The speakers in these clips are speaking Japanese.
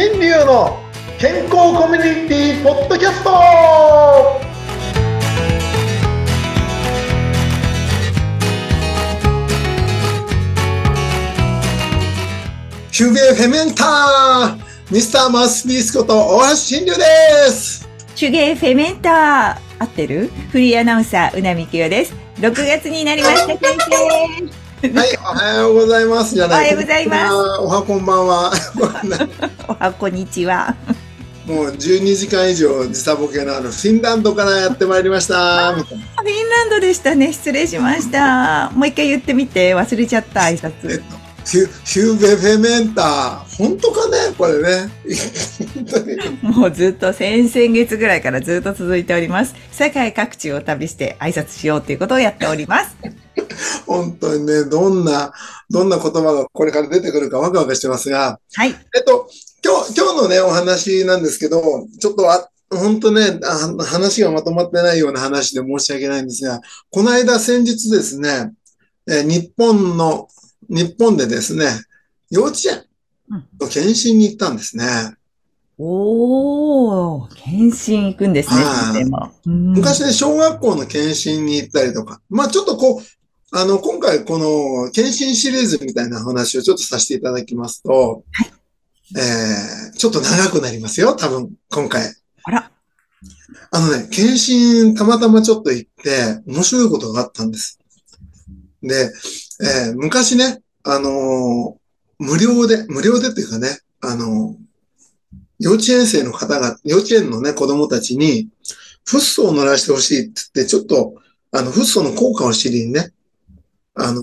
新流の健康コミュニティポッドキャストヒュフェメンターミスターマウスピースこと大橋新流です手芸フェメンター合ってる？フリーアナウンサー、うなみきよです。6月になりました、先生。はい、おはようございますじゃないおはようございますおはこんばんは おはこんにちは。もう12時間以上時差ボケのあるフィンランドからやってまいりましたフィンランドでしたね。失礼しました。もう一回言ってみて。忘れちゃった、挨えっ拶。とヒュヒューベフェメンター本当かね？これねもうずっと先々月ぐらいからずっと続いております。世界各地を旅して挨拶しようということをやっております。本当にねどんなどんな言葉がこれから出てくるかワクワクしてますが。はい。えっと、今日、今日のね、お話なんですけど、ちょっとあ、本当ねあ、話がまとまってないような話で申し訳ないんですが、この間先日ですね、えー日本の、日本でですね、幼稚園の検診に行ったんですね。おー、検診行くんですね、昔ね、小学校の検診に行ったりとか、まあちょっとこう、あの、今回この検診シリーズみたいな話をちょっとさせていただきますと、えー、ちょっと長くなりますよ、多分、今回。あら、あのね、検診たまたまちょっと行って、面白いことがあったんです。で、えー昔ね、あのー無料で、無料でっていうかね、あのー幼稚園生の方が、幼稚園のね、子供たちに、フッ素を乗らしてほしいって言って、ちょっと、あの、フッ素の効果を知りにね、あの、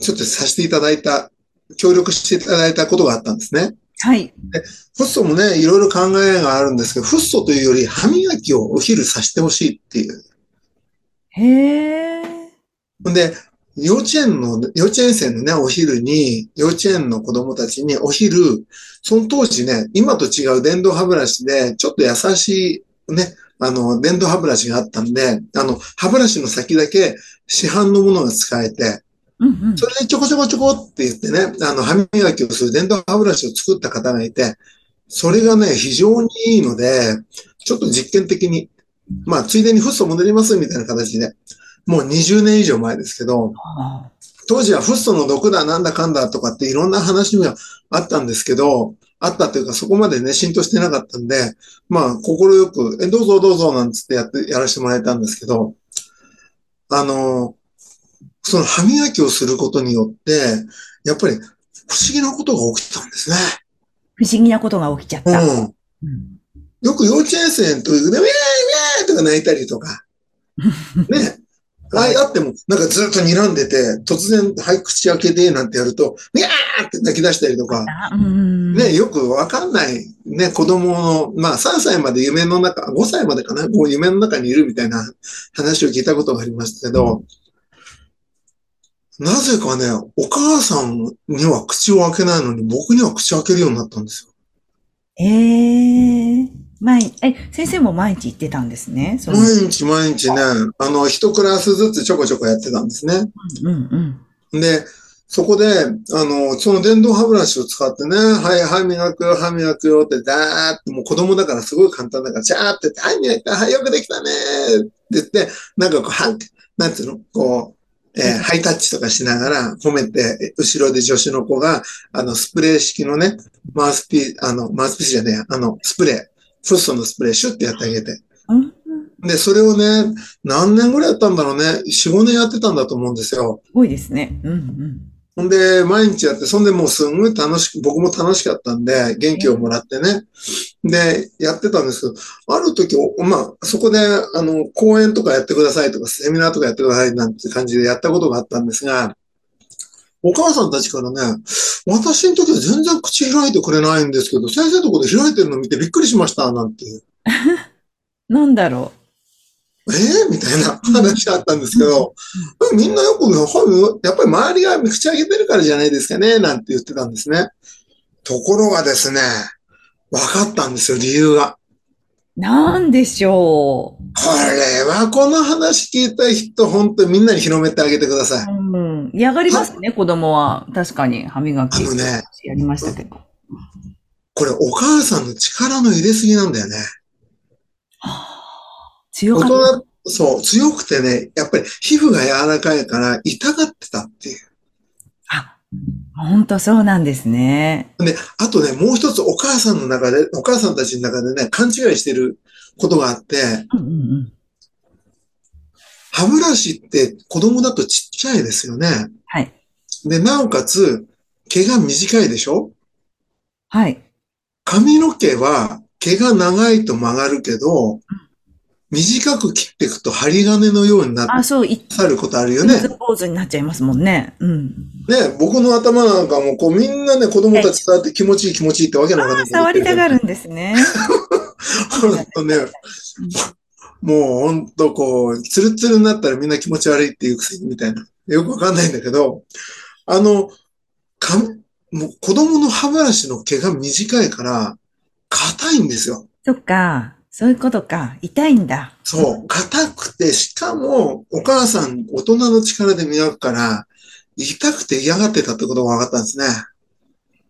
ちょっとさせていただいた、協力していただいたことがあったんですね。はい。フッ素もね、いろいろ考えがあるんですけど、フッ素というより歯磨きをお昼させてほしいっていう。へー。ほんで、幼稚園の、幼稚園生のね、お昼に、幼稚園の子供たちにお昼、その当時ね、今と違う電動歯ブラシで、ちょっと優しいね、あの、電動歯ブラシがあったんで、あの、歯ブラシの先だけ市販のものが使えて、うんうん。それでちょこちょこちょこって言ってね、あの、歯磨きをする電動歯ブラシを作った方がいて、それがね、非常にいいので、ちょっと実験的に、まあ、ついでにフッ素戻りますみたいな形で、もう20年以上前ですけど、あ当時はフッ素の毒だなんだかんだとかっていろんな話があったんですけど、あったというかそこまでね、浸透してなかったんで、まあ、心よく、え、どうぞどうぞなんつってやって、やらせてもらえたんですけど、あの、その歯磨きをすることによって、やっぱり不思議なことが起きたんですね。不思議なことが起きちゃった。うん。うんよく幼稚園生というで、ウェーイウェーイとか泣いたりとか、ね。あああっても、なんかずっと睨んでて、突然、はい、口開けて、なんてやると、にゃーって泣き出したりとか、ね、よくわかんない、ね、子供の、まあ3歳まで夢の中、5歳までかな、こう夢の中にいるみたいな話を聞いたことがありましたけど、なぜかね、お母さんには口を開けないのに、僕には口開けるようになったんですよ。ええ毎日、え、先生も毎日行ってたんですね？毎日毎日ね、あの、一クラスずつちょこちょこやってたんですね。うんうん。で、そこで、あの、その電動歯ブラシを使ってね、はい、歯磨くよ、歯磨くよって、だーって、もう子供だからすごい簡単だから、ジャーって言って、はい、磨いた、はい、よくできたねーって言って、なんかこう、はなんていうの？こう、えーハイタッチとかしながら褒めて、後ろで女子の子が、あの、スプレー式のね、マウスピー、あの、マウスピースじゃねえや、あの、スプレー、フッ素のスプレー、シュッてやってあげて。うんで、それをね、何年ぐらいやったんだろうね。4、5年やってたんだと思うんですよ。すごいですね。うんうん。ほんで、毎日やって、そんでもうすんごい楽しく、僕も楽しかったんで、元気をもらってね。で、やってたんですけど、ある時、まあ、そこで、あの、講演とかやってくださいとか、セミナーとかやってくださいなんて感じでやったことがあったんですが、お母さんたちからね、私の時は全然口開いてくれないんですけど、先生のところで開いてるの見てびっくりしました、なんていう。なんだろうええみたいな話があったんですけど、みんなよく、やっぱり周りが口開けてるからじゃないですかね、なんて言ってたんですね。ところがですね、分かったんですよ、理由が。う。なんでしょう。これはこの話聞いた人、本当にみんなに広めてあげてください。うん。嫌がりますね、子供は。確かに、歯磨き。あのねやりましたけど。これお母さんの力の入れすぎなんだよね。強かっ大人、そう、強くてね、やっぱり皮膚が柔らかいから痛がってたっていう。た。あ、本当そうなんですね。で、あとね、もう一つお母さんの中で、お母さんたちの中でね、勘違いしてることがあって、うんうんうん。歯ブラシって子供だとちっちゃいですよね。はい。で、なおかつ、毛が短いでしょ？はい。髪の毛は毛が長いと曲がるけど、短く切っていくと針金のようになってあ、そう、いさることあるよね。水坊主になっちゃいますもんね。うん。ね、僕の頭なんかもこうみんなね、子供たち触って気持ちいい気持ちいいってわけのわかんない触りたがる。るんですね。ほんとね、もうほんとこう、ツルツルになったらみんな気持ち悪いっていうくせにみたいな。よくわかんないんだけど、あの、かもう子供の歯ブラシの毛が短いから、硬いんですよ。そっか。そういうことか。痛いんだ。そう。硬くて、しかも、お母さん、大人の力で磨くから、痛くて嫌がってたってことが分かったんですね。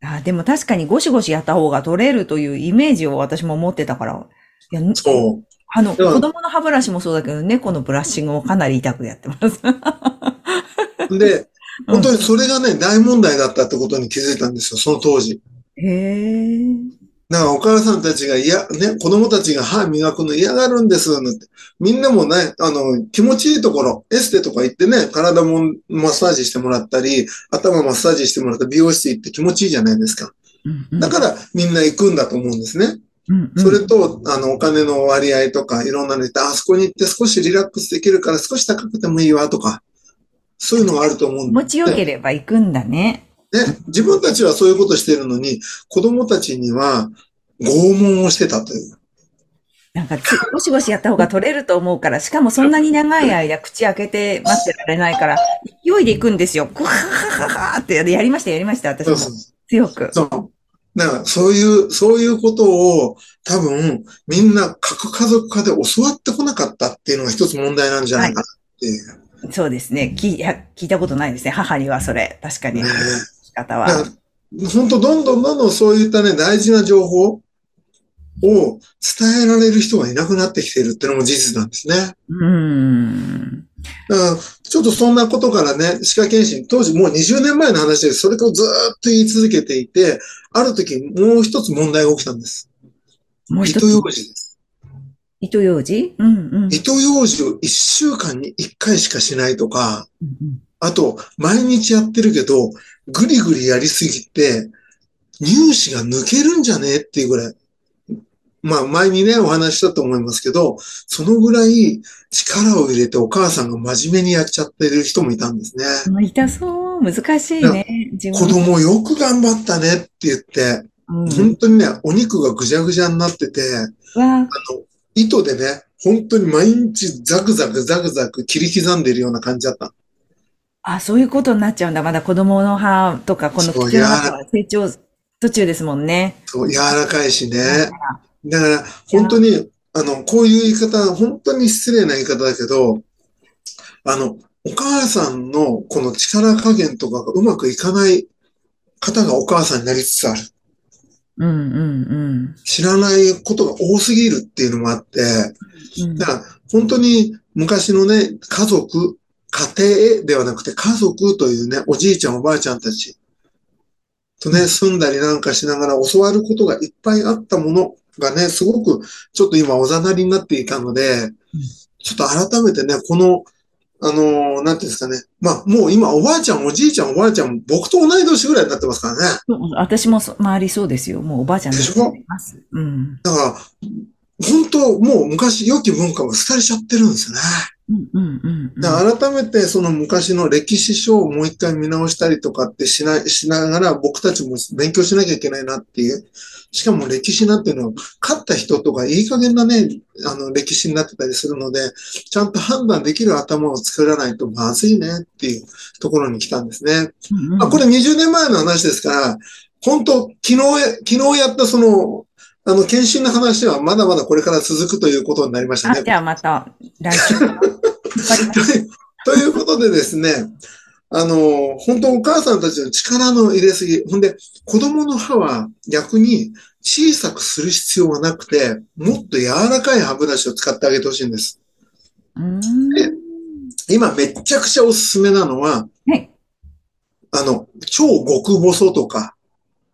あでも確かにゴシゴシやった方が取れるというイメージを私も持ってたから。いや、そう。あの、子供の歯ブラシもそうだけど、猫のブラッシングもかなり痛くやってます。で、本当にそれがね、大問題だったってことに気づいたんですよ、その当時。へえ。だからお母さんたちが嫌、ね、子供たちが歯磨くの嫌がるんです、なんて。みんなもね、あの、気持ちいいところ、エステとか行ってね、体もマッサージしてもらったり、頭マッサージしてもらった美容室行って気持ちいいじゃないですか。だからみんな行くんだと思うんですね。うんうんそれと、あの、お金の割合とか、いろんなの言って、あそこに行って少しリラックスできるから少し高くてもいいわとか、そういうのがあると思うんで持ちよければ行くんだね。ね、自分たちはそういうことしてるのに、子供たちには拷問をしてたという。なんかつ、ゴシゴシやった方が取れると思うから、しかもそんなに長い間口開けて待ってられないから、勢いで行くんですよ。ぐははははってやりました、やりました、私も。強く。そう。だから、そういう、そういうことを多分、みんな核家族化で教わってこなかったっていうのが一つ問題なんじゃないかなっていう。そうですね。聞いや聞いたことないですね。母にはそれ。確かに。ね仕方は。本当どんどんどんどんそういったね、大事な情報を伝えられる人がいなくなってきているっていうのも事実なんですね。うーん。だから、ちょっとそんなことからね、歯科検診、当時もう20年前の話で、それをずーっと言い続けていて、ある時もう一つ問題が起きたんです。もう一つ糸。ようじです。糸ようじ？うんうん。糸ようじを1週間に1回しかしないとか、うんあと、毎日やってるけど、ぐりぐりやりすぎて、乳歯が抜けるんじゃねえっていうぐらい。まあ、前にね、お話ししたと思いますけど、そのぐらい力を入れてお母さんが真面目にやっちゃってる人もいたんですね。うん。痛そう。難しいね。自子供よく頑張ったねって言って、うん。本当にね、お肉がぐじゃぐじゃになってて、あわの、糸でね、本当に毎日ザクザクザクザク切り刻んでるような感じだった。あ、そういうことになっちゃうんだ。まだ子供の歯とか、この口の歯は成長途中ですもんね。そう、柔らかいしね。だから、本当に、あの、こういう言い方、本当に失礼な言い方だけど、あの、お母さんのこの力加減とかがうまくいかない方がお母さんになりつつある。うんうん知らないことが多すぎるっていうのもあって、うん。だから、本当に昔のね、家族、家庭ではなくて家族というね、おじいちゃんおばあちゃんたちとね、住んだりなんかしながら教わることがいっぱいあったものがね、すごくちょっと今おざなりになっていたので、ちょっと改めてね、この、あのーなんていうんですかね。まあ、もう今おばあちゃん、おじいちゃん、おばあちゃん、僕と同い年ぐらいになってますからね。うん私もそ周りそうですよ。もうおばあちゃんになっています。うん。だから、本当、もう昔良き文化が廃れちゃってるんですよね。だから改めてその昔の歴史書をもう一回見直したりとかってしない、しながら僕たちも勉強しなきゃいけないなっていう。しかも歴史なんていうのは、勝った人とかいい加減なね、あの歴史になってたりするので、ちゃんと判断できる頭を作らないとまずいねっていうところに来たんですね。うんうんまあ、これ20年前の話ですから、本当昨日や、昨日やったその、あの、検診の話はまだまだこれから続くということになりましたあ、ね。じゃあまた来週。というということでですね、あの、本当お母さんたちの力の入れすぎ。ほんで、子供の歯は逆に小さくする必要がなくて、もっと柔らかい歯ブラシを使ってあげてほしいんです。うーん。今めっちゃくちゃおすすめなのは、はい。あの、超極細とか、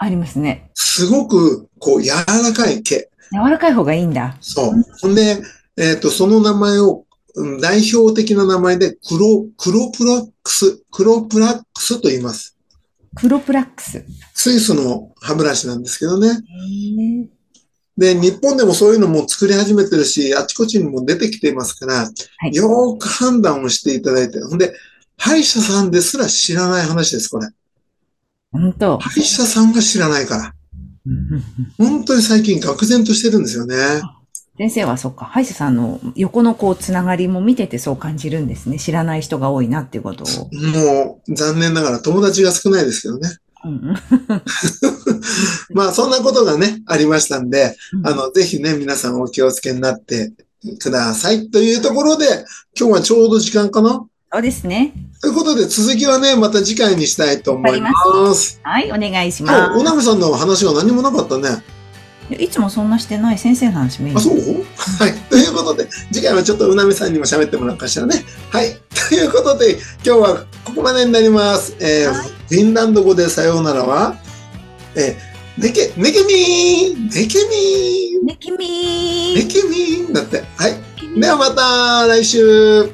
ありますね。すごくこう柔らかい毛。柔らかい方がいいんだ。そう。ほんで、えっ、と、その名前を、うん代表的な名前で、クロ、クロプラックス、クロプラックスと言います。クロプラックス。へスイスの歯ブラシなんですけどね。ーで、日本でもそういうのも作り始めてるし、あちこちにも出てきていますから、いよーく判断をしていただいて、ほんで、歯医者さんですら知らない話です、これ。本当。歯医者さんが知らないから。本当に最近愕然としてるんですよね。先生はそっか、歯医者さんの横のこう、つながりも見ててそう感じるんですね。知らない人が多いなっていうことを。もう、残念ながら友達が少ないですけどね。うんうん まあ、そんなことがね、ありましたんで、うんあの、ぜひね、皆さんお気をつけになってください。というところで、今日はちょうど時間かなそうですね。ということで、続きはね、また次回にしたいと思います。はい、お願いし今日、おまなめさんの話が何もなかったね。す。いつもそんなしてない先生の話あ、そう？はい。ということで、次回はちょっとうなみさんにも喋ってもらうかしらね。はい。ということで、今日はここまでになります。えーはいフィンランド語でさようならは、えー、ねけ、ねけみーんねけみーんねきみーねけみーんだって。はい。ではまた来週